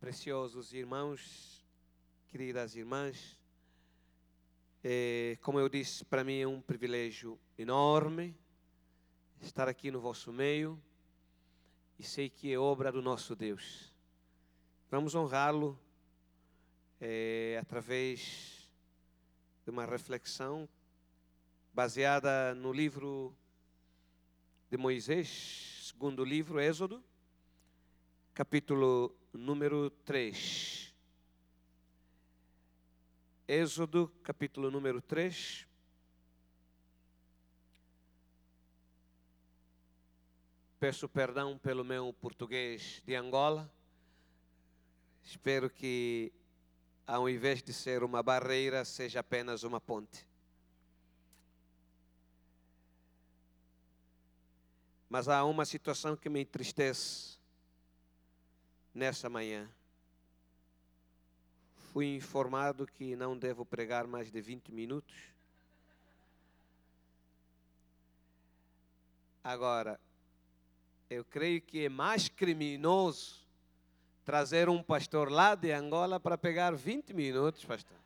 preciosos irmãos, queridas irmãs, é, como eu disse, para mim é um privilégio enorme estar aqui no vosso meio e sei que é obra do nosso Deus. Vamos honrá-lo é, através de uma reflexão baseada no livro de Moisés, segundo livro, Êxodo, capítulo número 3. Êxodo, capítulo número 3. Peço perdão pelo meu português de Angola. Espero que, ao invés de ser uma barreira, seja apenas uma ponte. Mas há uma situação que me entristece nessa manhã. Fui informado que não devo pregar mais de 20 minutos. Agora, eu creio que é mais criminoso trazer um pastor lá de Angola para pegar 20 minutos, pastor.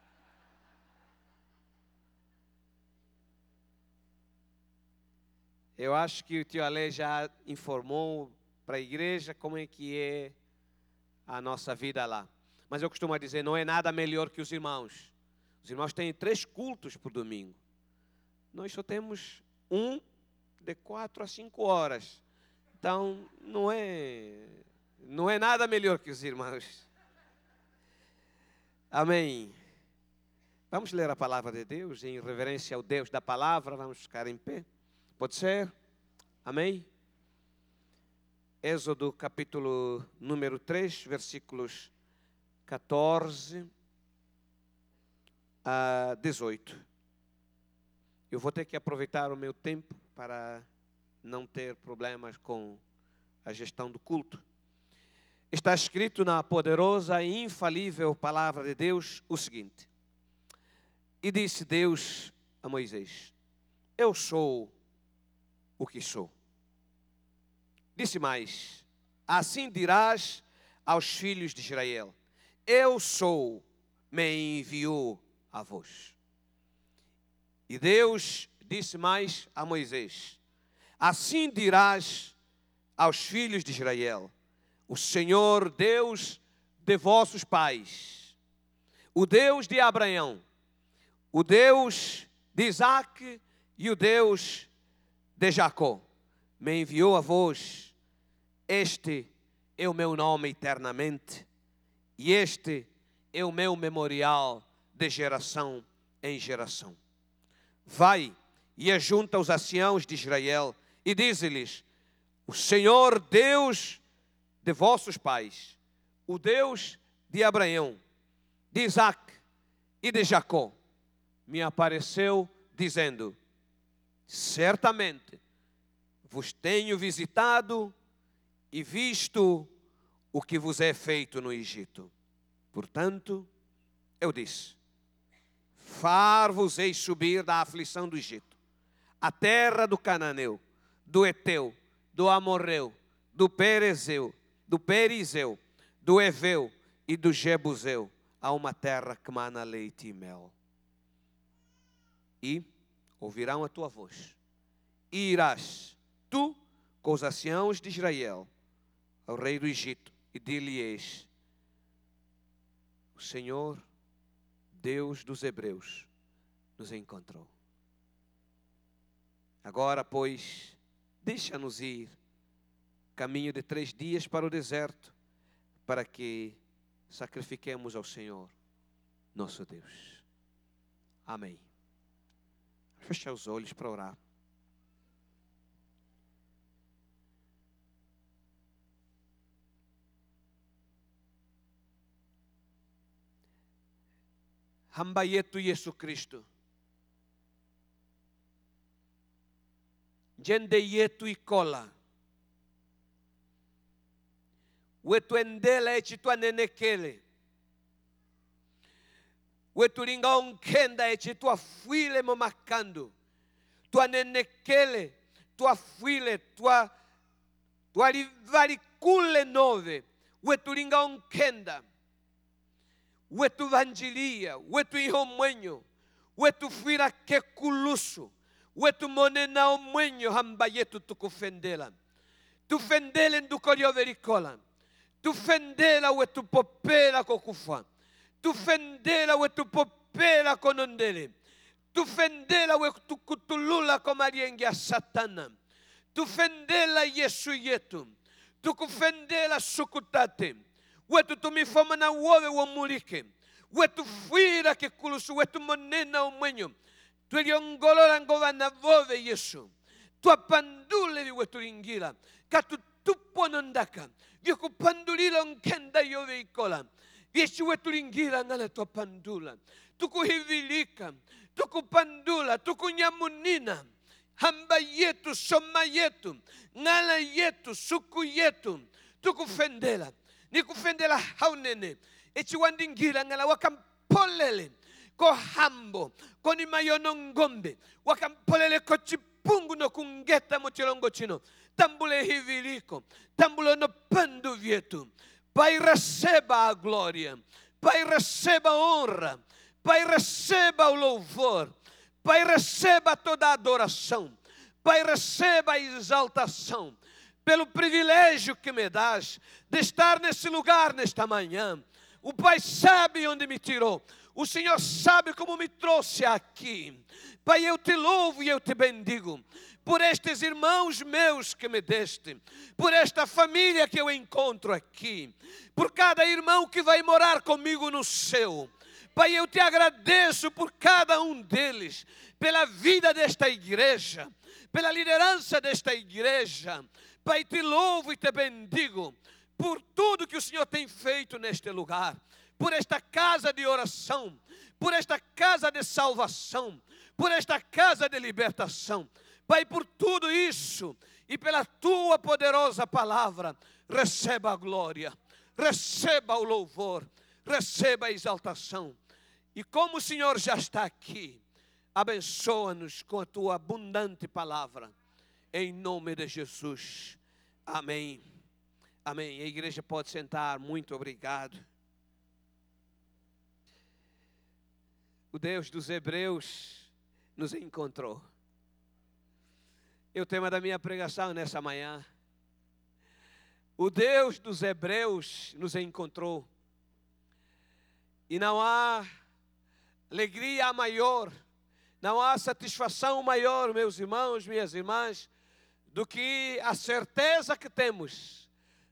Eu acho que o tio Ale já informou para a igreja como é que é a nossa vida lá. Mas eu costumo dizer, não é nada melhor que os irmãos. Os irmãos têm três cultos por domingo. Nós só temos um de quatro a cinco horas. Então, não é, não é nada melhor que os irmãos. Amém. Vamos ler a palavra de Deus em reverência ao Deus da palavra. Vamos ficar em pé. Pode ser? Amém? Êxodo capítulo número 3, versículos 14 a 18. Eu vou ter que aproveitar o meu tempo para não ter problemas com a gestão do culto. Está escrito na poderosa e infalível palavra de Deus o seguinte: E disse Deus a Moisés: Eu sou o que sou. Disse mais: Assim dirás aos filhos de Israel: Eu sou, me enviou a vós. E Deus disse mais a Moisés: Assim dirás aos filhos de Israel: O Senhor Deus de vossos pais, o Deus de Abraão, o Deus de Isaac e o Deus de Jacó me enviou a vós. Este é o meu nome eternamente, e este é o meu memorial de geração em geração. Vai e ajunta os anciãos de Israel e diz-lhes: O Senhor Deus de vossos pais, o Deus de Abraão, de Isaac e de Jacó, me apareceu dizendo: Certamente vos tenho visitado e visto o que vos é feito no Egito. Portanto, eu disse: Far-vos-ei subir da aflição do Egito, a terra do Cananeu, do Eteu, do Amorreu, do Perezeu, do Perizeu, do Eveu e do Jebuseu, a uma terra que mana leite e mel. E ouvirão a tua voz, e irás tu com os anciãos de Israel ao rei do Egito e dir-lhe-eis: O Senhor, Deus dos Hebreus, nos encontrou. Agora, pois, deixa-nos ir, caminho de três dias para o deserto, para que sacrifiquemos ao Senhor, nosso Deus. Amém. Fecha os olhos para orar. Hamba yetu Yesu Kristo. Jende yetu ikola. Endela echi twanenekele. Wetu linga onkenda twafuile momakando. Twanenekele, twafuile, twa twalivalikule nove. wetu linga onkenda wetu vanjilia wetu iho mwenyo wetufwila kekulusu wetu wetumonenao mwenyo hamba yetu tukufendela. Tufendele nduko lyove likola. Tufendela wetupopela kokufa. Tufendela wetupopela konondele. Tufendela wetukutulula komalienge a satana. Tufendela yesu yetu. Tukufendela sukutate wetu tumifoma na wowe womulike wetu fwira kikulusu wetu monena omwenyo. Ngo vana vove yesu. Twapandule nondaka katutuponondaka vyakupandulila nkenda yove ikola. Vyesu wetulingila ngala twapandula. Tukuhivilika tukupandula tukunyamunina. Hamba yetu soma yetu ng'ala yetu suku yetu tukufendela nikufendela haunene. Eciwandingira ng'ala wakampolele. Ko hambo koni mayono ngombe. Wakampolele ko cipungu nokungeta mu cilongo cino tambule hiviliko tambule no pandu vyetu. Pai receba a glória pai receba a honra. Pai receba o louvor. Pai receba toda a adoração. Pai receba a exaltação pelo privilégio que me dás de estar nesse lugar nesta manhã o pai sabe onde me tirou o Senhor sabe como me trouxe aqui. Pai, eu te louvo e eu te bendigo por estes irmãos meus que me deste, por esta família que eu encontro aqui, por cada irmão que vai morar comigo no céu. Pai, eu te agradeço por cada um deles, pela vida desta igreja, pela liderança desta igreja. Pai, te louvo e te bendigo por tudo que o Senhor tem feito neste lugar por esta casa de oração, por esta casa de salvação, por esta casa de libertação. Pai, por tudo isso e pela tua poderosa palavra, receba a glória, receba o louvor, receba a exaltação. E como o Senhor já está aqui, abençoa-nos com a tua abundante palavra, em nome de Jesus. Amém. Amém. A igreja pode sentar, muito obrigado. o Deus dos Hebreus nos encontrou. E o tema da minha pregação nessa manhã. O Deus dos Hebreus nos encontrou. E não há alegria maior, não há satisfação maior, meus irmãos, minhas irmãs, do que a certeza que temos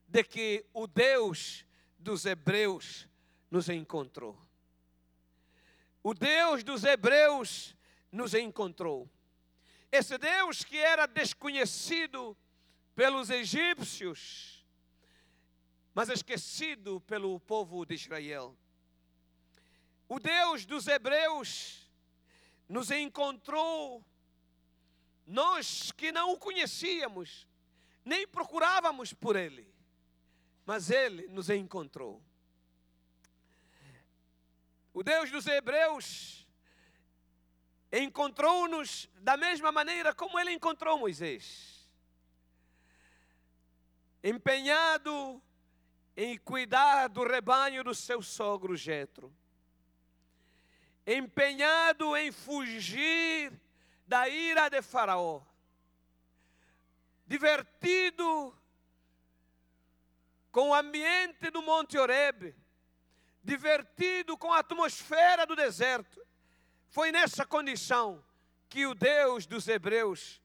de que o Deus dos Hebreus nos encontrou o Deus dos Hebreus nos encontrou. Esse Deus que era desconhecido pelos egípcios, mas esquecido pelo povo de Israel. O Deus dos Hebreus nos encontrou, nós que não o conhecíamos, nem procurávamos por Ele, mas Ele nos encontrou. O Deus dos Hebreus encontrou-nos da mesma maneira como ele encontrou Moisés. Empenhado em cuidar do rebanho do seu sogro Jetro. Empenhado em fugir da ira de Faraó. Divertido com o ambiente do Monte Horebe divertido com a atmosfera do deserto. Foi nessa condição que o Deus dos Hebreus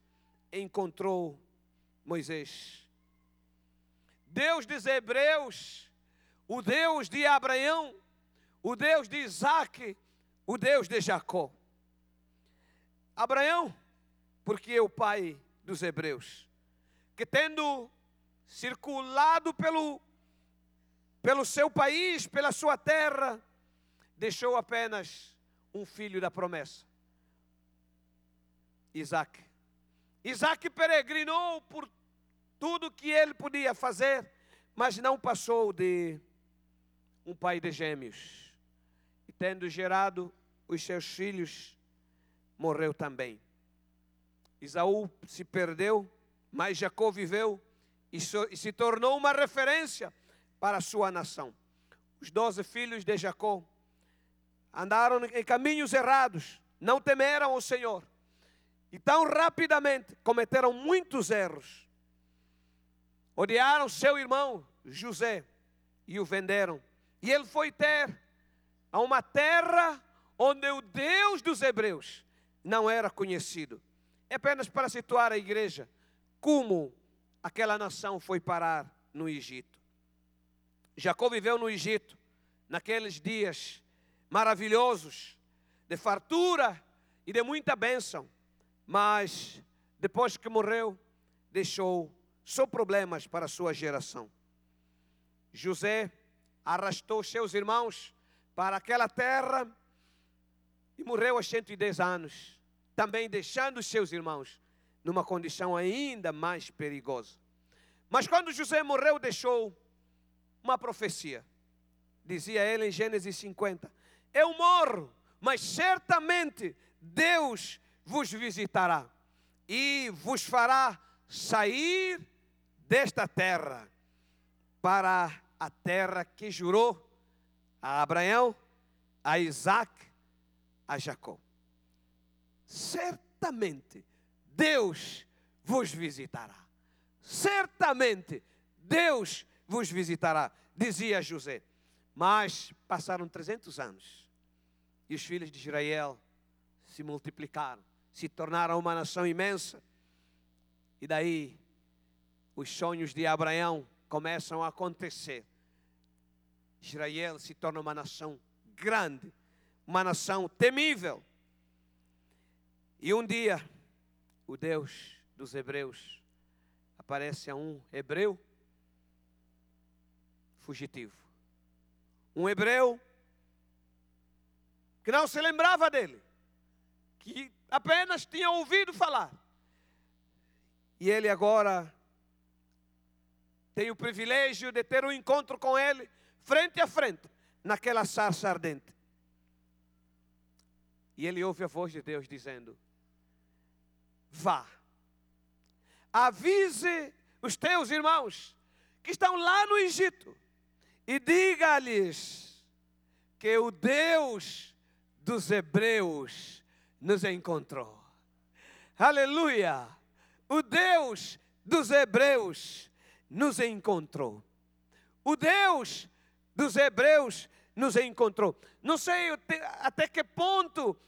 encontrou Moisés. Deus dos Hebreus, o Deus de Abraão, o Deus de Isaac, o Deus de Jacó. Abraão, porque é o pai dos Hebreus, que tendo circulado pelo pelo seu país, pela sua terra, deixou apenas um filho da promessa, Isaac. Isaac peregrinou por tudo que ele podia fazer, mas não passou de um pai de gêmeos. E tendo gerado os seus filhos, morreu também. Isaú se perdeu, mas Jacó viveu e, se tornou uma referência para a sua nação. Os doze filhos de Jacó andaram em caminhos errados, não temeram o Senhor. E tão rapidamente cometeram muitos erros. Odiaram seu irmão José e o venderam. E ele foi ter a uma terra onde o Deus dos hebreus não era conhecido. É apenas para situar a igreja como aquela nação foi parar no Egito. Jacó viveu no Egito naqueles dias maravilhosos de fartura e de muita bênção, mas depois que morreu, deixou só problemas para a sua geração. José arrastou seus irmãos para aquela terra e morreu aos 110 anos, também deixando seus irmãos numa condição ainda mais perigosa. Mas quando José morreu, deixou uma profecia. Dizia ele em Gênesis 50: Eu morro, mas certamente Deus vos visitará e vos fará sair desta terra para a terra que jurou a Abraão, a Isaac, a Jacó. Certamente Deus vos visitará. Certamente Deus vos visitará, dizia José. Mas passaram 300 anos e os filhos de Israel se multiplicaram, se tornaram uma nação imensa. E daí os sonhos de Abraão começam a acontecer. Israel se torna uma nação grande, uma nação temível. E um dia, o Deus dos hebreus aparece a um hebreu fugitivo. Um hebreu que não se lembrava dele, que apenas tinha ouvido falar. E ele agora tem o privilégio de ter um encontro com Ele, frente a frente, naquela sarça ardente. E ele ouve a voz de Deus dizendo: Vá, avise os teus irmãos que estão lá no Egito e diga-lhes que o Deus dos hebreus nos encontrou. Aleluia! O Deus dos hebreus nos encontrou. O Deus dos Hebreus nos encontrou. Não sei até que ponto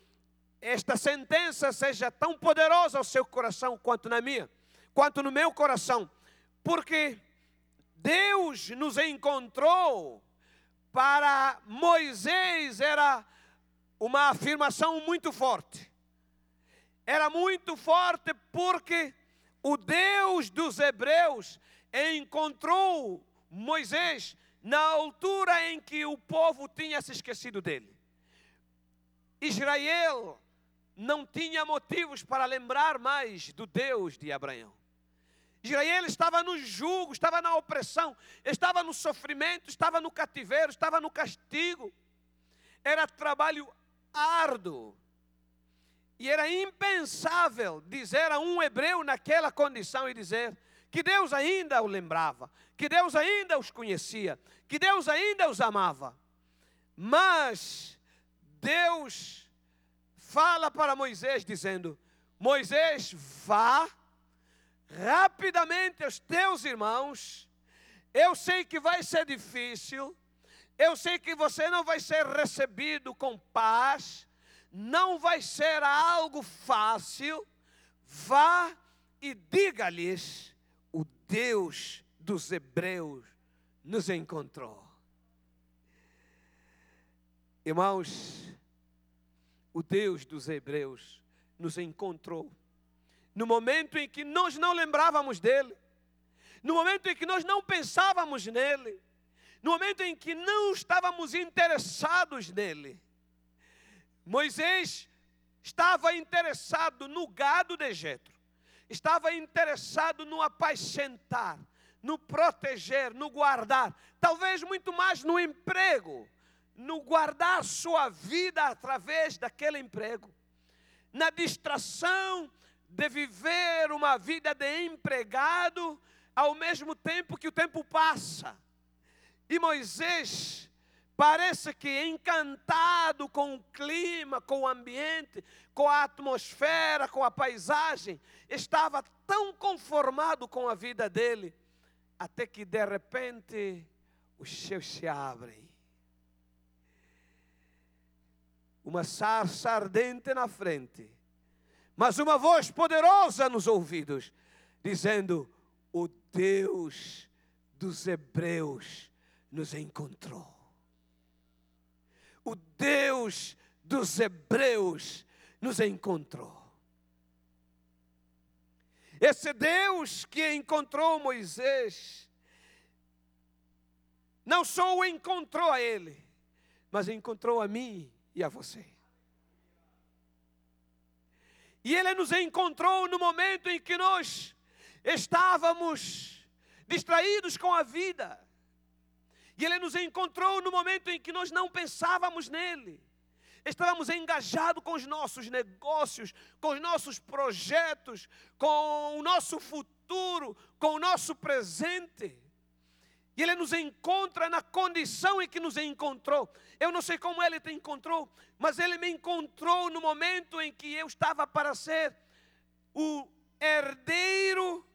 esta sentença seja tão poderosa ao seu coração quanto na minha, quanto no meu coração, porque Deus nos encontrou para Moisés era uma afirmação muito forte. Era muito forte porque o Deus dos Hebreus encontrou Moisés na altura em que o povo tinha se esquecido dele. Israel não tinha motivos para lembrar mais do Deus de Abraão. Israel estava no jugo, estava na opressão, estava no sofrimento, estava no cativeiro, estava no castigo. Era trabalho árduo. E era impensável dizer a um hebreu naquela condição e dizer: que Deus ainda o lembrava, que Deus ainda os conhecia, que Deus ainda os amava. Mas Deus fala para Moisés dizendo: Moisés, vá rapidamente aos teus irmãos. Eu sei que vai ser difícil, eu sei que você não vai ser recebido com paz, não vai ser algo fácil. Vá e diga-lhes Deus dos hebreus nos encontrou. Irmãos, o Deus dos hebreus nos encontrou. No momento em que nós não lembrávamos dele, no momento em que nós não pensávamos nele, no momento em que não estávamos interessados nele. Moisés estava interessado no gado de Jetro estava interessado no apacentar, no proteger, no guardar, talvez muito mais no emprego, no guardar sua vida através daquele emprego, na distração de viver uma vida de empregado ao mesmo tempo que o tempo passa. E Moisés parece que encantado com o clima, com o ambiente, com a atmosfera, com a paisagem, estava tão conformado com a vida dele, até que de repente os céus se abrem. Uma sarça ardente na frente, mas uma voz poderosa nos ouvidos, dizendo: O Deus dos Hebreus nos encontrou. O Deus dos Hebreus nos encontrou. Esse Deus que encontrou Moisés, não só o encontrou a ele, mas encontrou a mim e a você. E ele nos encontrou no momento em que nós estávamos distraídos com a vida. E ele nos encontrou no momento em que nós não pensávamos nele. Estávamos engajados com os nossos negócios, com os nossos projetos, com o nosso futuro, com o nosso presente. E Ele nos encontra na condição em que nos encontrou. Eu não sei como Ele te encontrou, mas Ele me encontrou no momento em que eu estava para ser o herdeiro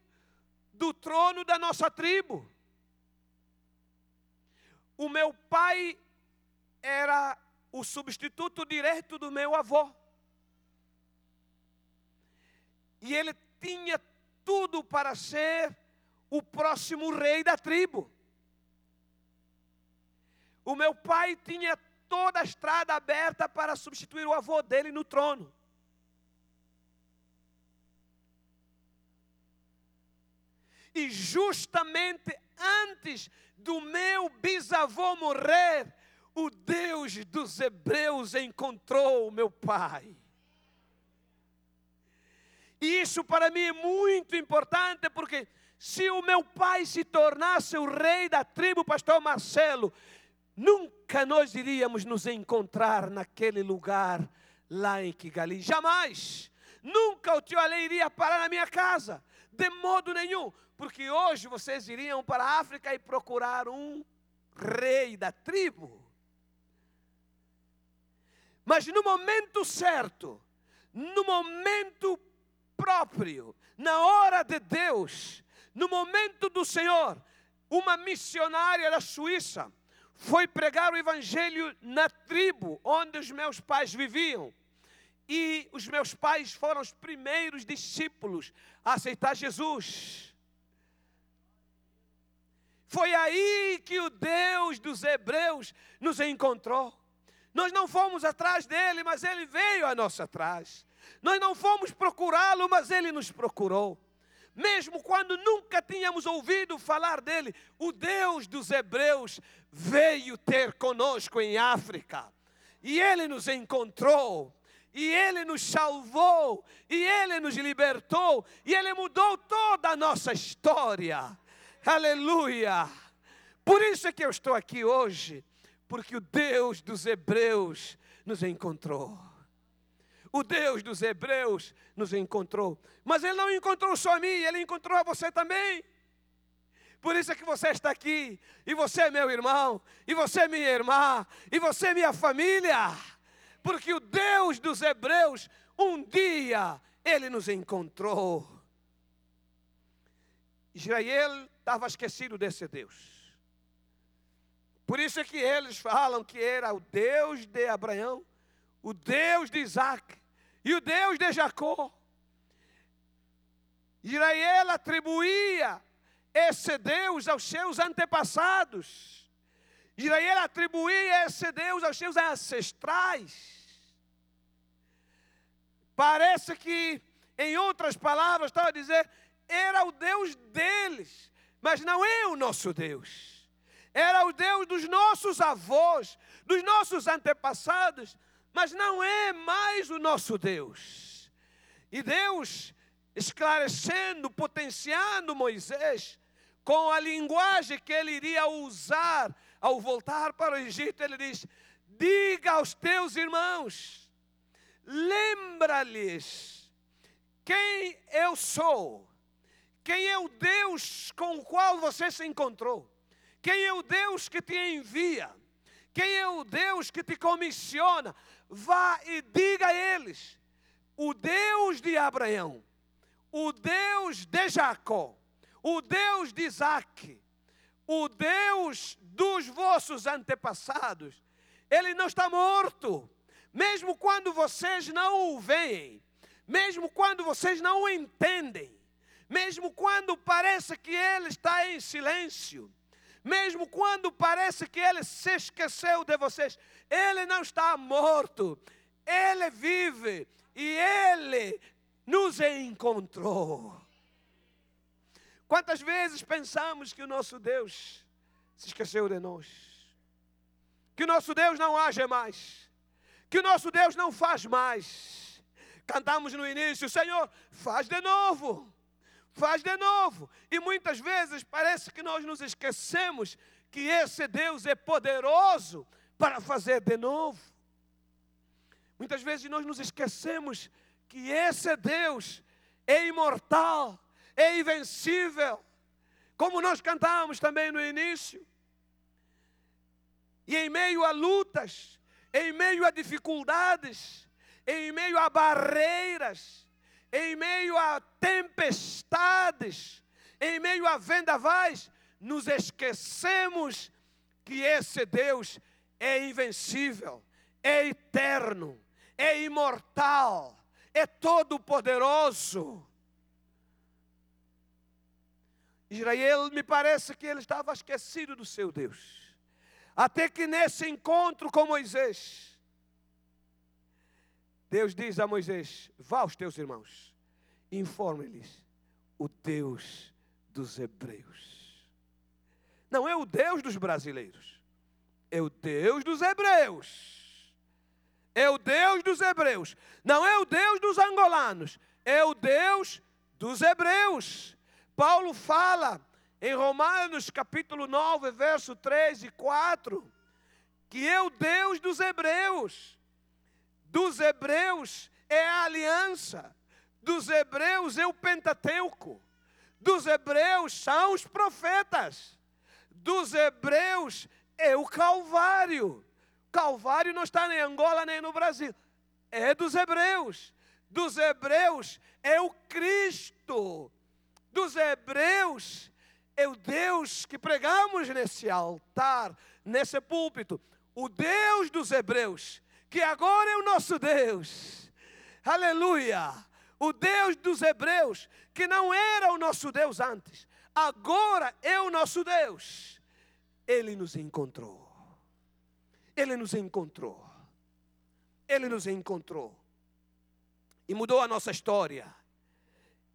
do trono da nossa tribo. O meu pai era o substituto direto do meu avô. E ele tinha tudo para ser o próximo rei da tribo. O meu pai tinha toda a estrada aberta para substituir o avô dele no trono. E justamente antes do meu bisavô morrer, o Deus dos Hebreus encontrou meu pai. E isso para mim é muito importante, porque se o meu pai se tornasse o rei da tribo, pastor Marcelo, nunca nós iríamos nos encontrar naquele lugar lá em Kigali. Jamais. Nunca o tio Ale iria parar na minha casa, de modo nenhum, porque hoje vocês iriam para a África e procurar um rei da tribo. Mas no momento certo, no momento próprio, na hora de Deus, no momento do Senhor, uma missionária da Suíça foi pregar o Evangelho na tribo onde os meus pais viviam. E os meus pais foram os primeiros discípulos a aceitar Jesus. Foi aí que o Deus dos Hebreus nos encontrou. Nós não fomos atrás dele, mas ele veio a nosso atrás. Nós não fomos procurá-lo, mas ele nos procurou. Mesmo quando nunca tínhamos ouvido falar dele, o Deus dos Hebreus veio ter conosco em África. E ele nos encontrou, e ele nos salvou, e ele nos libertou, e ele mudou toda a nossa história. Aleluia! Por isso é que eu estou aqui hoje porque o Deus dos Hebreus nos encontrou. O Deus dos Hebreus nos encontrou. Mas Ele não encontrou só a mim, Ele encontrou a você também. Por isso é que você está aqui, e você é meu irmão, e você é minha irmã, e você é minha família. Porque o Deus dos Hebreus, um dia, Ele nos encontrou. Israel estava esquecido desse Deus. Por isso é que eles falam que era o Deus de Abraão, o Deus de Isaac e o Deus de Jacó. Israel atribuía esse Deus aos seus antepassados. Israel atribuía esse Deus aos seus ancestrais. Parece que, em outras palavras, estava a dizer, era o Deus deles, mas não é o nosso Deus era o Deus dos nossos avós, dos nossos antepassados, mas não é mais o nosso Deus. E Deus, esclarecendo, potenciando Moisés, com a linguagem que ele iria usar ao voltar para o Egito, ele diz: Diga aos teus irmãos, lembra-lhes quem eu sou, quem é o Deus com o qual você se encontrou Quem é o Deus que te envia? Quem é o Deus que te comissiona? Vá e diga a eles: o Deus de Abraão, o Deus de Jacó, o Deus de Isaac, o Deus dos vossos antepassados, ele não está morto. Mesmo quando vocês não o veem, mesmo quando vocês não o entendem, mesmo quando parece que ele está em silêncio, mesmo quando parece que ele se esqueceu de vocês, ele não está morto, ele vive e ele nos encontrou. Quantas vezes pensamos que o nosso Deus se esqueceu de nós? Que o nosso Deus não age mais? Que o nosso Deus não faz mais? Cantamos no início, Senhor, faz de novo, faz de novo. E muitas vezes parece que nós nos esquecemos que esse Deus é poderoso para fazer de novo. Muitas vezes nós nos esquecemos que esse Deus é imortal, é invencível, como nós cantávamos também no início. E em meio a lutas, em meio a dificuldades, em meio a barreiras, em meio a tempestades, em meio a vendavais, nos esquecemos que esse Deus é invencível, é eterno, é imortal, é todo-poderoso. Israel, me parece que ele estava esquecido do seu Deus. Até que nesse encontro com Moisés, Deus diz a Moisés: Vá aos teus irmãos, informe-lhes o Deus dos hebreus. Não é o Deus dos brasileiros, é o Deus dos hebreus. É o Deus dos hebreus. Não é o Deus dos angolanos, é o Deus dos hebreus. Paulo fala em Romanos capítulo 9, verso 3 e 4, que é o Deus dos hebreus. Dos hebreus é a aliança, dos hebreus é o Pentateuco, dos hebreus são os profetas, dos hebreus é o Calvário. Calvário não está nem em Angola nem no Brasil, é dos hebreus. Dos hebreus é o Cristo. Dos hebreus é o Deus que pregamos nesse altar, nesse púlpito. O Deus dos hebreus, que agora é o nosso Deus. Aleluia! O Deus dos hebreus, que não era o nosso Deus antes, agora é o nosso Deus. Ele nos encontrou. Ele nos encontrou. Ele nos encontrou. E mudou a nossa história.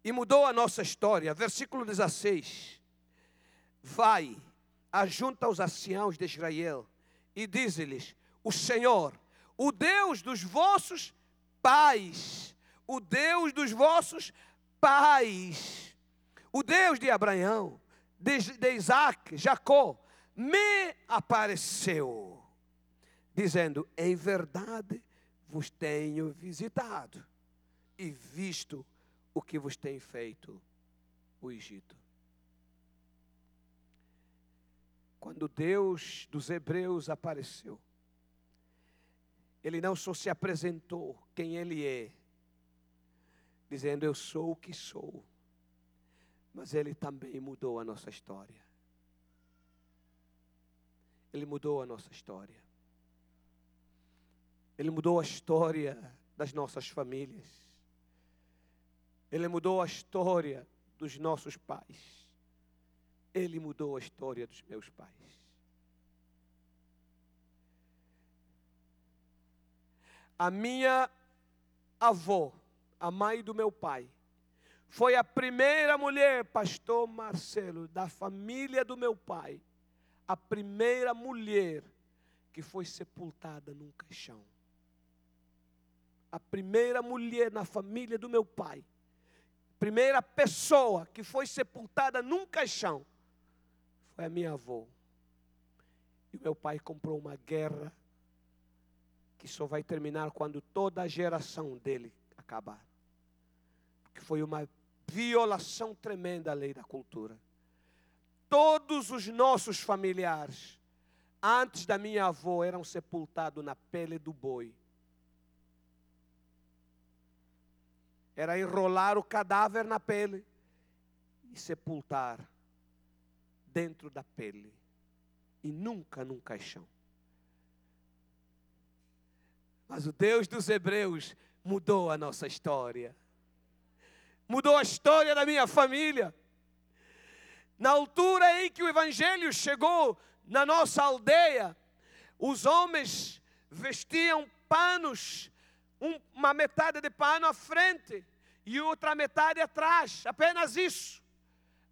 E mudou a nossa história. Versículo 16. Vai, ajunta os anciãos de Israel e diz-lhes: O Senhor, o Deus dos vossos pais, o Deus dos vossos pais, o Deus de Abraão, de, de Isaac, Jacó, me apareceu dizendo: Em verdade vos tenho visitado e visto o que vos tem feito o Egito. Quando Deus dos Hebreus apareceu, Ele não só se apresentou quem Ele é, dizendo: Eu sou o que sou, mas Ele também mudou a nossa história. Ele mudou a nossa história. Ele mudou a história das nossas famílias. Ele mudou a história dos nossos pais. Ele mudou a história dos meus pais. A minha avó, a mãe do meu pai, foi a primeira mulher, pastor Marcelo, da família do meu pai, a primeira mulher que foi sepultada num caixão a primeira mulher na família do meu pai, primeira pessoa que foi sepultada num caixão, foi a minha avó. E meu pai comprou uma guerra que só vai terminar quando toda a geração dele acabar. Porque foi uma violação tremenda à lei da cultura. todos os nossos familiares, antes da minha avó, eram sepultados na pele do boi. Era enrolar o cadáver na pele e sepultar dentro da pele e nunca num caixão. Mas o Deus dos Hebreus mudou a nossa história. Mudou a história da minha família. Na altura em que o Evangelho chegou na nossa aldeia, os homens vestiam panos, uma metade de pano à frente e outra metade atrás, apenas isso.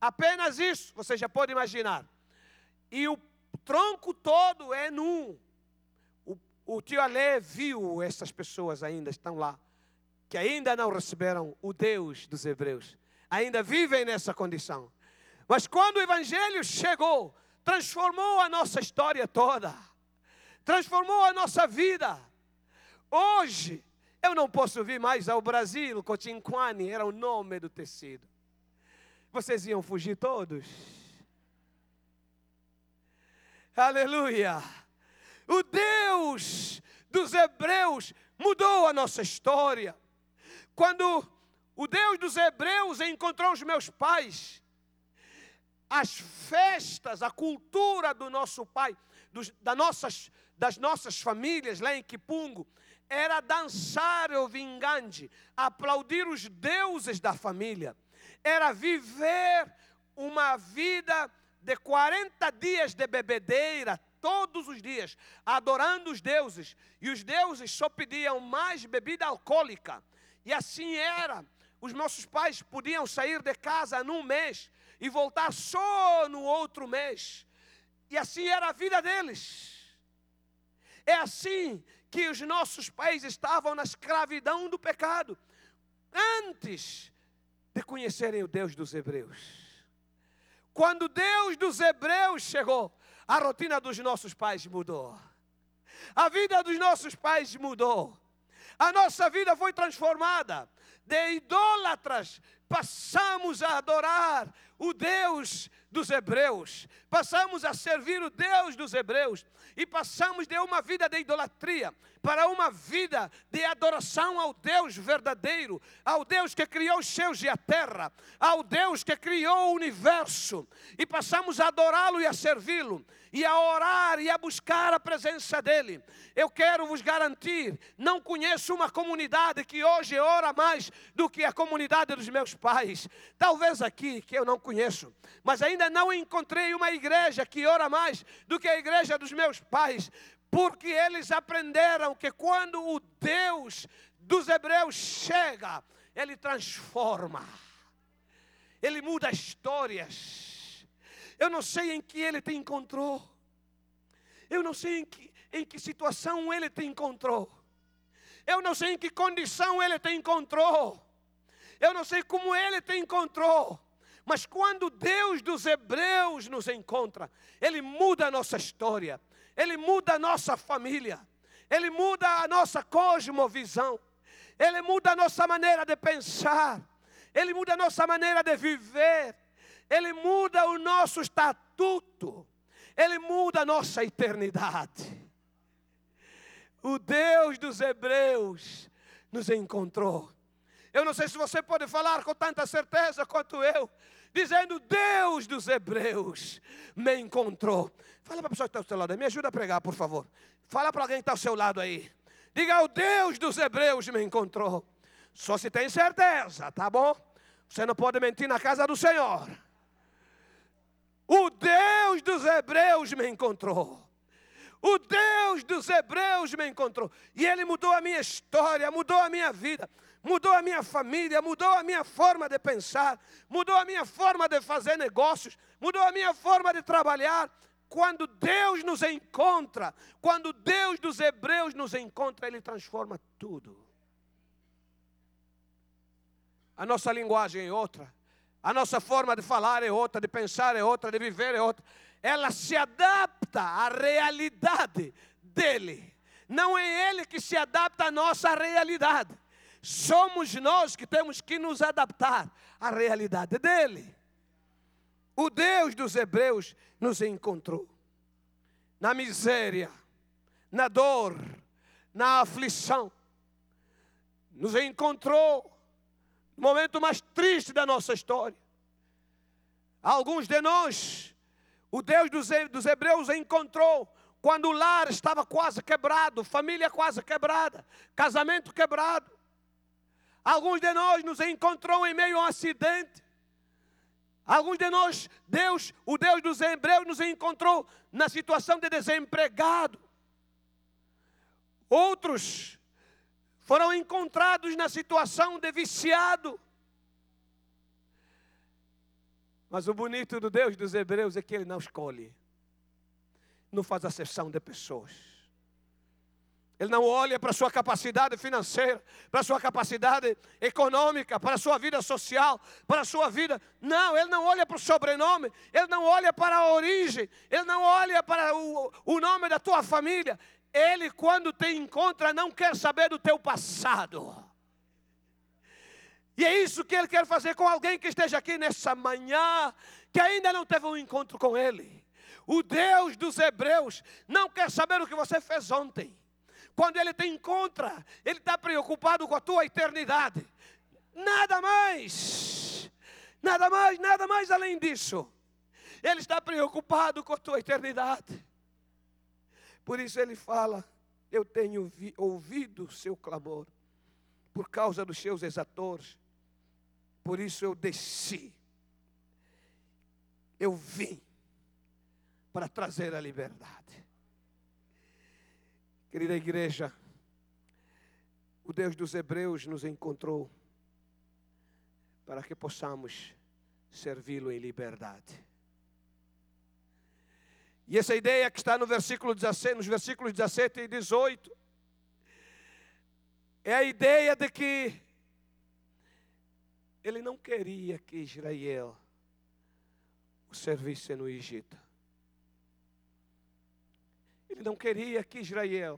Apenas isso, você já pode imaginar. E o tronco todo é nu. O tio Alê viu essas pessoas ainda estão lá, que ainda não receberam o Deus dos Hebreus, ainda vivem nessa condição. Mas quando o Evangelho chegou, transformou a nossa história toda, transformou a nossa vida. Hoje, eu não posso vir mais ao Brasil, Cotinquani era o nome do tecido. Vocês iam fugir todos? Aleluia! O Deus dos Hebreus mudou a nossa história. Quando o Deus dos Hebreus encontrou os meus pais, as festas, a cultura do nosso pai, dos, das, nossas, das nossas famílias lá em Kipungo, era dançar o vingante, aplaudir os deuses da família, era viver uma vida de 40 dias de bebedeira, todos os dias, adorando os deuses, e os deuses só pediam mais bebida alcoólica, e assim era. Os nossos pais podiam sair de casa num mês e voltar só no outro mês, e assim era a vida deles. É assim que os nossos pais estavam na escravidão do pecado, antes de conhecerem o Deus dos Hebreus. Quando Deus dos Hebreus chegou, a rotina dos nossos pais mudou. A vida dos nossos pais mudou. A nossa vida foi transformada. De idólatras passamos a adorar o Deus dos hebreus, passamos a servir o Deus dos hebreus e passamos de uma vida de idolatria para uma vida de adoração ao Deus verdadeiro, ao Deus que criou os céus e a terra, ao Deus que criou o universo, e passamos a adorá-lo e a servi-lo, e a orar e a buscar a presença dEle. Eu quero vos garantir: não conheço uma comunidade que hoje ora mais do que a comunidade dos meus pais. Talvez aqui, que eu não conheço, mas ainda não encontrei uma igreja que ora mais do que a igreja dos meus pais, porque eles aprenderam que quando o Deus dos hebreus chega, ele transforma, ele muda histórias. Eu não sei em que ele te encontrou, eu não sei em que, em que situação ele te encontrou, eu não sei em que condição ele te encontrou, eu não sei como ele te encontrou. Mas quando Deus dos Hebreus nos encontra, Ele muda a nossa história. Ele muda a nossa família, Ele muda a nossa cosmovisão, Ele muda a nossa maneira de pensar, Ele muda a nossa maneira de viver, Ele muda o nosso estatuto, Ele muda a nossa eternidade. O Deus dos Hebreus nos encontrou. Eu não sei se você pode falar com tanta certeza quanto eu, dizendo: Deus dos Hebreus me encontrou. Fala para a pessoa que está ao seu lado, me ajuda a pregar, por favor. Fala para alguém que está ao seu lado aí. Diga: O Deus dos Hebreus me encontrou. Só se tem certeza, tá bom? Você não pode mentir na casa do Senhor. O Deus dos Hebreus me encontrou. O Deus dos Hebreus me encontrou. E Ele mudou a minha história, mudou a minha vida mudou a minha família, mudou a minha forma de pensar, mudou a minha forma de fazer negócios, mudou a minha forma de trabalhar. Quando Deus nos encontra, quando Deus dos Hebreus nos encontra, Ele transforma tudo. A nossa linguagem é outra, a nossa forma de falar é outra, de pensar é outra, de viver é outra. Ela se adapta à realidade dele. Não é ele que se adapta à nossa realidade. Somos nós que temos que nos adaptar à realidade dele. O Deus dos Hebreus nos encontrou. Na miséria, na dor, na aflição. Nos encontrou no momento mais triste da nossa história. Alguns de nós, o Deus dos Hebreus encontrou quando o lar estava quase quebrado, família quase quebrada, casamento quebrado. Alguns de nós nos encontrou em meio a um acidente. Alguns de nós, Deus, o Deus dos Hebreus, nos encontrou na situação de desempregado. Outros foram encontrados na situação de viciado. Mas o bonito do Deus dos Hebreus é que Ele não escolhe, não faz acessão de pessoas. Ele não olha para a sua capacidade financeira, para a sua capacidade econômica, para a sua vida social, para a sua vida. Não, ele não olha para o sobrenome, ele não olha para a origem, ele não olha para o, o nome da tua família. Ele, quando te encontra, não quer saber do teu passado. E é isso que ele quer fazer com alguém que esteja aqui nessa manhã, que ainda não teve um encontro com ele. O Deus dos Hebreus não quer saber o que você fez ontem. Quando ele te encontra, ele está preocupado com a tua eternidade. Nada mais. Nada mais, nada mais além disso. Ele está preocupado com a tua eternidade. Por isso ele fala: Eu tenho ouvido o seu clamor, por causa dos seus exatores. Por isso eu desci. Eu vim para trazer a liberdade. Querida igreja, o Deus dos Hebreus nos encontrou para que possamos servi-lo em liberdade. E essa ideia que está no versículo 17, nos versículos 17 e 18, é a ideia de que ele não queria que Israel o servisse no Egito. Ele não queria que Israel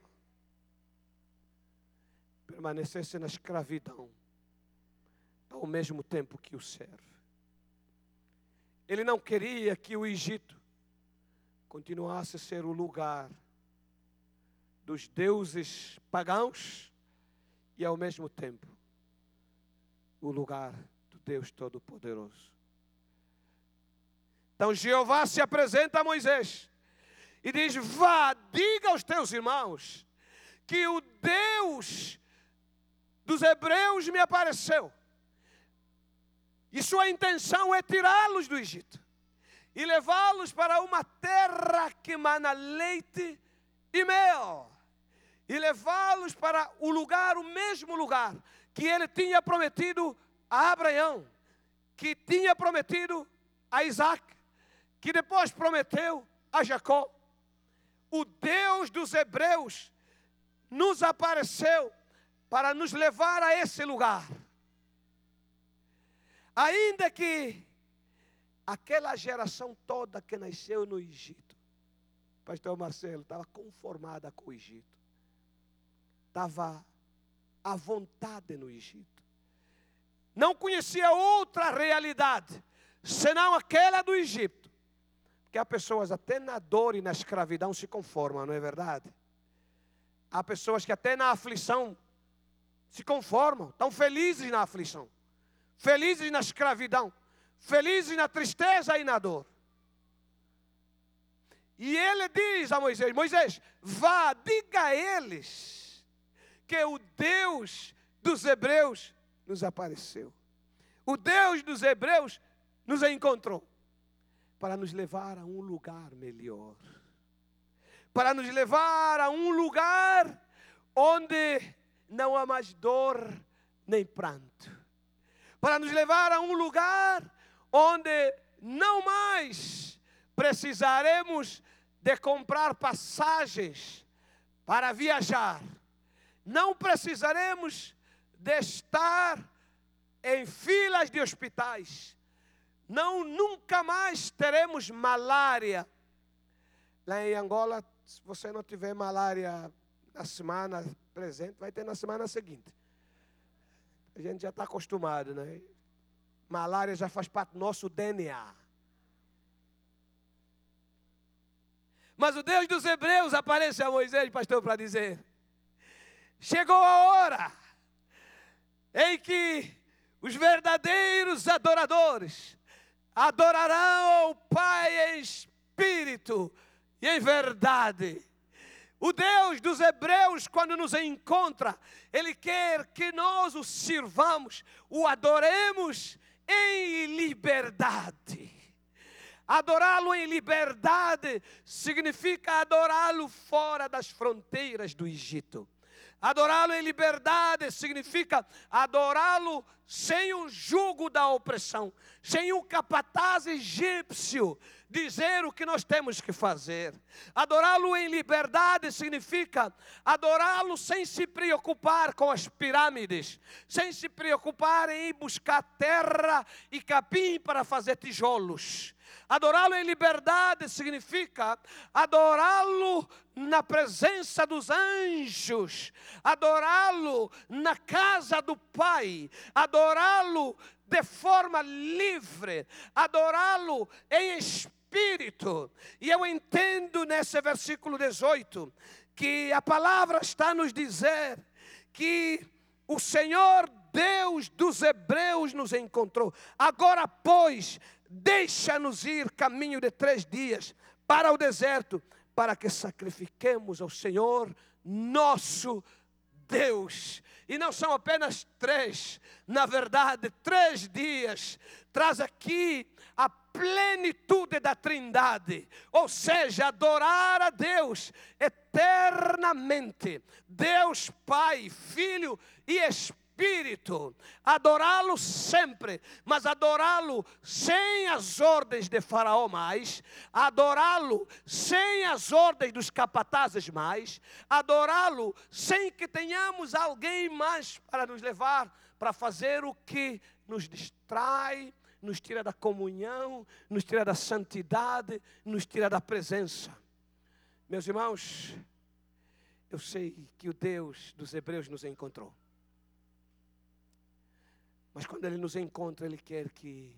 permanecesse na escravidão ao mesmo tempo que o serve. Ele não queria que o Egito continuasse a ser o lugar dos deuses pagãos e ao mesmo tempo o lugar do Deus Todo-Poderoso. Então Jeová se apresenta a Moisés e diz: Vá, diga aos teus irmãos que o Deus dos hebreus me apareceu. E sua intenção é tirá-los do Egito e levá-los para uma terra que mana leite e mel, e levá-los para o lugar, o mesmo lugar que ele tinha prometido a Abraão, que tinha prometido a Isaac, que depois prometeu a Jacó. O Deus dos Hebreus nos apareceu para nos levar a esse lugar. Ainda que aquela geração toda que nasceu no Egito, pastor Marcelo, estava conformada com o Egito, estava à vontade no Egito, não conhecia outra realidade senão aquela do Egito, porque há pessoas até na dor e na escravidão se conformam, não é verdade? Há pessoas que até na aflição se conformam, estão felizes na aflição, felizes na escravidão felizes na tristeza e na dor. E ele diz a Moisés: Moisés, vá, diga a eles que o Deus dos Hebreus nos apareceu. O Deus dos Hebreus nos encontrou para nos levar a um lugar melhor. Para nos levar a um lugar onde não há mais dor nem pranto. Para nos levar a um lugar onde não mais precisaremos de comprar passagens para viajar, não precisaremos de estar em filas de hospitais, não nunca mais teremos malária. Lá em Angola, se você não tiver malária na semana presente, vai ter na semana seguinte. A gente já está acostumado, né? Malária já faz parte do nosso DNA. Mas o Deus dos Hebreus aparece a Moisés, pastor, para dizer: chegou a hora em que os verdadeiros adoradores adorarão o Pai em espírito e em verdade. O Deus dos Hebreus, quando nos encontra, Ele quer que nós o sirvamos, o adoremos em liberdade. Adorá-lo em liberdade significa adorá-lo fora das fronteiras do Egito. Adorá-lo em liberdade significa adorá-lo sem o jugo da opressão, sem o capataz egípcio dizer o que nós temos que fazer. Adorá-lo em liberdade significa adorá-lo sem se preocupar com as pirâmides, sem se preocupar em buscar terra e capim para fazer tijolos. Adorá-lo em liberdade significa adorá-lo na presença dos anjos, adorá-lo na casa do Pai, adorá-lo de forma livre, adorá-lo em espírito. E eu entendo nesse versículo 18 que a palavra está nos dizer que o Senhor Deus dos Hebreus nos encontrou. Agora, pois, deixa-nos ir caminho de três dias para o deserto, para que sacrifiquemos ao Senhor nosso Deus. E não são apenas três, na verdade, três dias. Traz aqui a plenitude da Trindade, ou seja, adorar a Deus eternamente. Deus Pai, Filho e Espírito espírito, adorá-lo sempre, mas adorá-lo sem as ordens de Faraó mais, adorá-lo sem as ordens dos capatazes mais, adorá-lo sem que tenhamos alguém mais para nos levar para fazer o que nos distrai, nos tira da comunhão, nos tira da santidade, nos tira da presença. Meus irmãos, eu sei que o Deus dos Hebreus nos encontrou. Mas quando Ele nos encontra, Ele quer que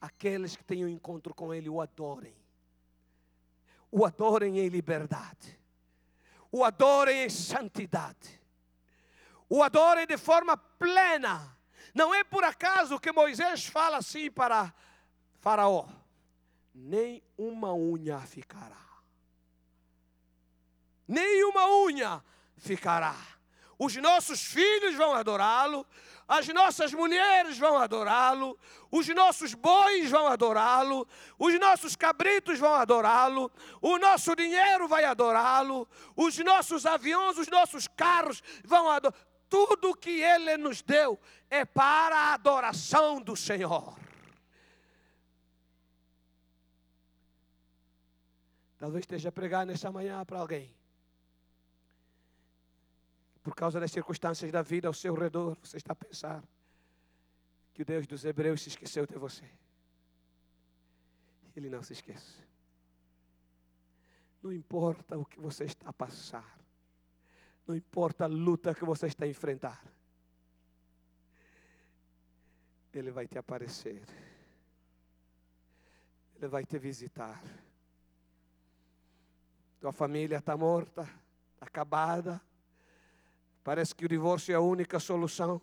aqueles que têm um encontro com Ele o adorem. O adorem em liberdade. O adorem em santidade. O adorem de forma plena. Não é por acaso que Moisés fala assim para Faraó: nem uma unha ficará. Nem uma unha ficará. Os nossos filhos vão adorá-lo, as nossas mulheres vão adorá-lo, os nossos bois vão adorá-lo, os nossos cabritos vão adorá-lo, o nosso dinheiro vai adorá-lo, os nossos aviões, os nossos carros vão adorá-lo. Tudo que Ele nos deu é para a adoração do Senhor. Talvez esteja a pregar nessa manhã para alguém por causa das circunstâncias da vida ao seu redor, você está a pensar que o Deus dos Hebreus se esqueceu de você. Ele não se esquece. Não importa o que você está a passar, não importa a luta que você está a enfrentar, Ele vai te aparecer, Ele vai te visitar. Tua família está morta, está acabada Parece que o divórcio é a única solução.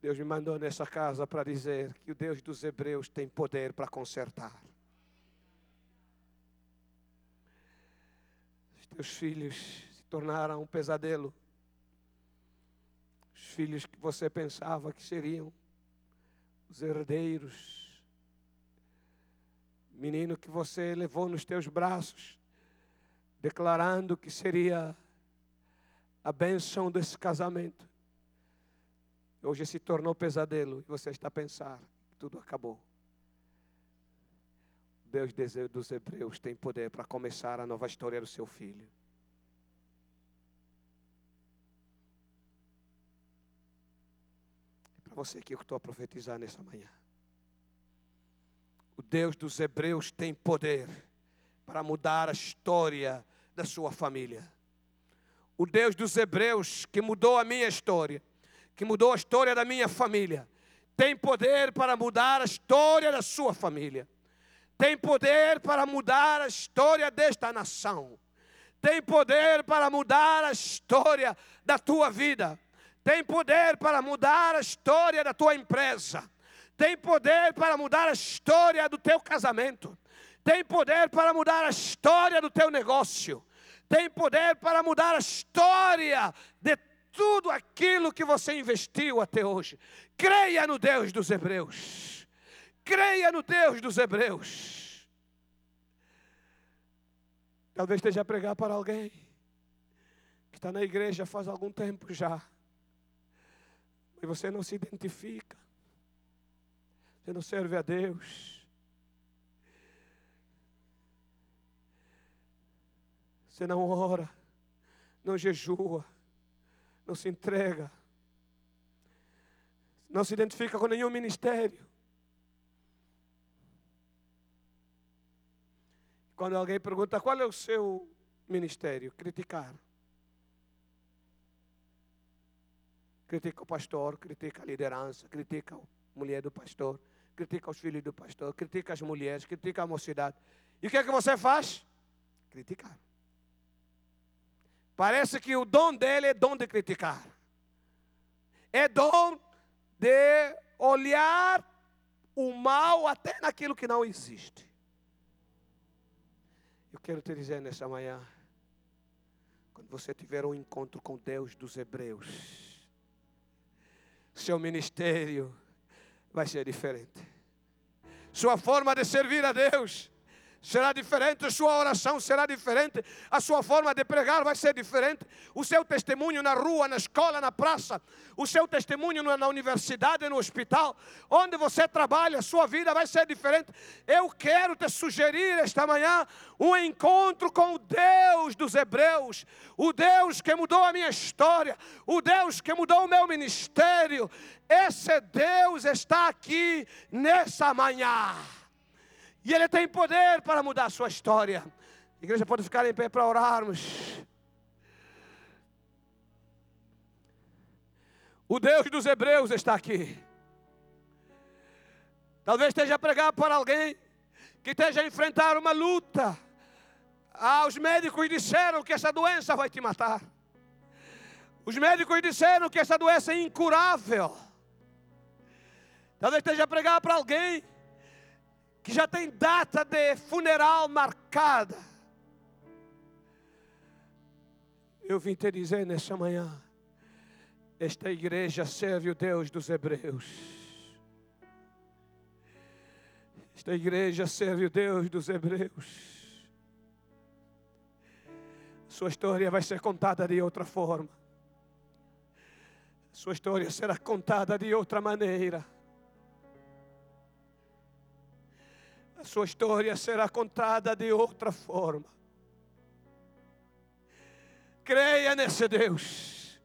Deus me mandou nessa casa para dizer que o Deus dos Hebreus tem poder para consertar. Os teus filhos se tornaram um pesadelo. Os filhos que você pensava que seriam os herdeiros. Menino que você levou nos teus braços, declarando que seria a bênção desse casamento. Hoje se tornou pesadelo e você está a pensar tudo acabou. Deus dos Hebreus tem poder para começar a nova história do seu filho. É para você que eu estou a profetizar nessa manhã. O Deus dos Hebreus tem poder para mudar a história da sua família o Deus dos Hebreus, que mudou a minha história, que mudou a história da minha família, tem poder para mudar a história da sua família. tem poder para mudar a história desta nação, tem poder para mudar a história da tua vida, tem poder para mudar a história da tua empresa, tem poder para mudar a história do teu casamento, tem poder para mudar a história do teu negócio, tem poder para mudar a história de tudo aquilo que você investiu até hoje. Creia no Deus dos Hebreus. Creia no Deus dos Hebreus. Talvez esteja a pregar para alguém que está na igreja faz algum tempo já. E você não se identifica. Você não serve a Deus. Você não ora, não jejua, não se entrega, não se identifica com nenhum ministério. Quando alguém pergunta qual é o seu ministério, criticar. Critica o pastor, critica a liderança, critica a mulher do pastor, critica os filhos do pastor, critica as mulheres, critica a mocidade. E o que é que você faz? Criticar. Parece que o dom dele é dom de criticar. É dom de olhar o mal até naquilo que não existe. Eu quero te dizer nessa manhã, quando você tiver um encontro com Deus dos Hebreus, seu ministério vai ser diferente. Sua forma de servir a Deus será diferente, sua oração será diferente, a sua forma de pregar vai ser diferente, o seu testemunho na rua, na escola, na praça, o seu testemunho na universidade, no hospital, onde você trabalha, a sua vida vai ser diferente. Eu quero te sugerir esta manhã um encontro com o Deus dos Hebreus, o Deus que mudou a minha história, o Deus que mudou o meu ministério. Esse Deus está aqui nessa manhã. E Ele tem poder para mudar a sua história. A igreja pode ficar em pé para orarmos. O Deus dos Hebreus está aqui. Talvez esteja a pregar para alguém que esteja a enfrentar uma luta. Ah, os médicos disseram que essa doença vai te matar. Os médicos disseram que essa doença é incurável. Talvez esteja a pregar para alguém que já tem data de funeral marcada. Eu vim te dizer nessa manhã, esta igreja serve o Deus dos Hebreus. Esta igreja serve o Deus dos Hebreus. Sua história vai ser contada de outra forma. Sua história será contada de outra maneira. A sua história será contada de outra forma. Creia nesse Deus.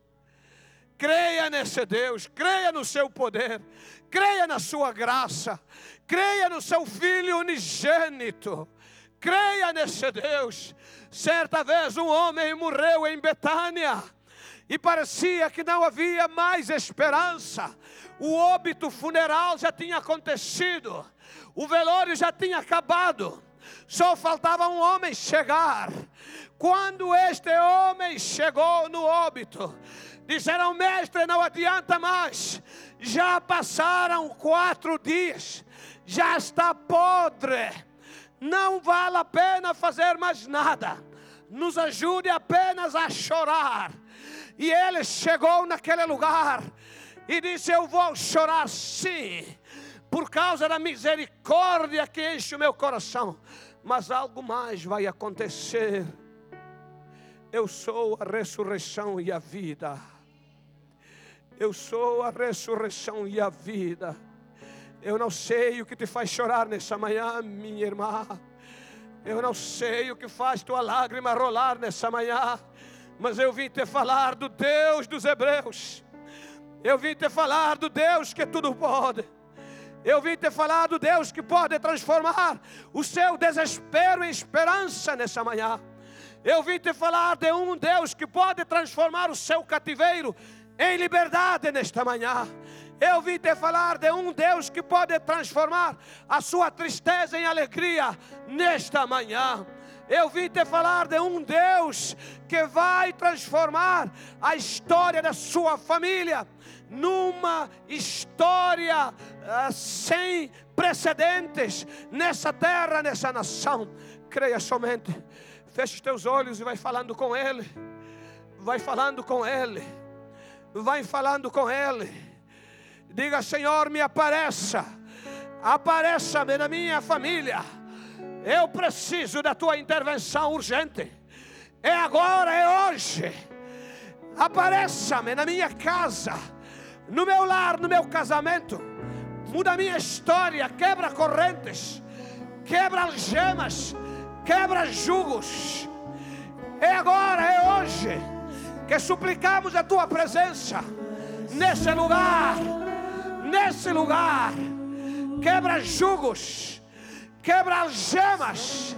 Creia nesse Deus, creia no seu poder, creia na sua graça, creia no seu Filho unigênito, creia nesse Deus. Certa vez um homem morreu em Betânia e parecia que não havia mais esperança. O óbito funeral já tinha acontecido o velório já tinha acabado, só faltava um homem chegar. Quando este homem chegou no óbito, disseram: Mestre, não adianta mais, já passaram quatro dias, já está podre, não vale a pena fazer mais nada, nos ajude apenas a chorar. E ele chegou naquele lugar e disse: Eu vou chorar sim por causa da misericórdia que enche o meu coração. Mas algo mais vai acontecer. Eu sou a ressurreição e a vida. Eu sou a ressurreição e a vida. Eu não sei o que te faz chorar nessa manhã, minha irmã. Eu não sei o que faz tua lágrima rolar nessa manhã. Mas eu vim te falar do Deus dos Hebreus. Eu vim te falar do Deus que tudo pode. Eu vim te falar do Deus que pode transformar o seu desespero em esperança nessa manhã. Eu vim te falar de um Deus que pode transformar o seu cativeiro em liberdade nesta manhã. Eu vim te falar de um Deus que pode transformar a sua tristeza em alegria nesta manhã. Eu vim te falar de um Deus que vai transformar a história da sua família numa história uh, sem precedentes nessa terra, nessa nação. Creia somente. Feche os teus olhos e vai falando com Ele. Vai falando com Ele. Vai falando com Ele. Diga, Senhor, me apareça. Apareça-me na minha família. Eu preciso da tua intervenção urgente. É agora, é hoje. Apareça-me na minha casa, no meu lar, no meu casamento. Muda a minha história, quebra correntes, quebra algemas, quebra jugos. É agora, é hoje que suplicamos a tua presença nesse lugar, nesse lugar. Quebra jugos, quebra algemas,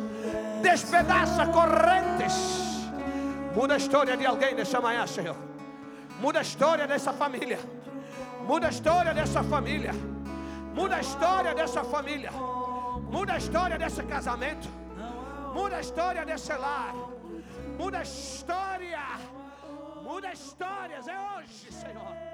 despedaça correntes. Muda a história de alguém nessa manhã, Senhor. Muda a história dessa família. Muda a história dessa família. Muda a história dessa família. Muda a história desse casamento. Muda a história desse lar. Muda a história. Muda histórias. É hoje, Senhor.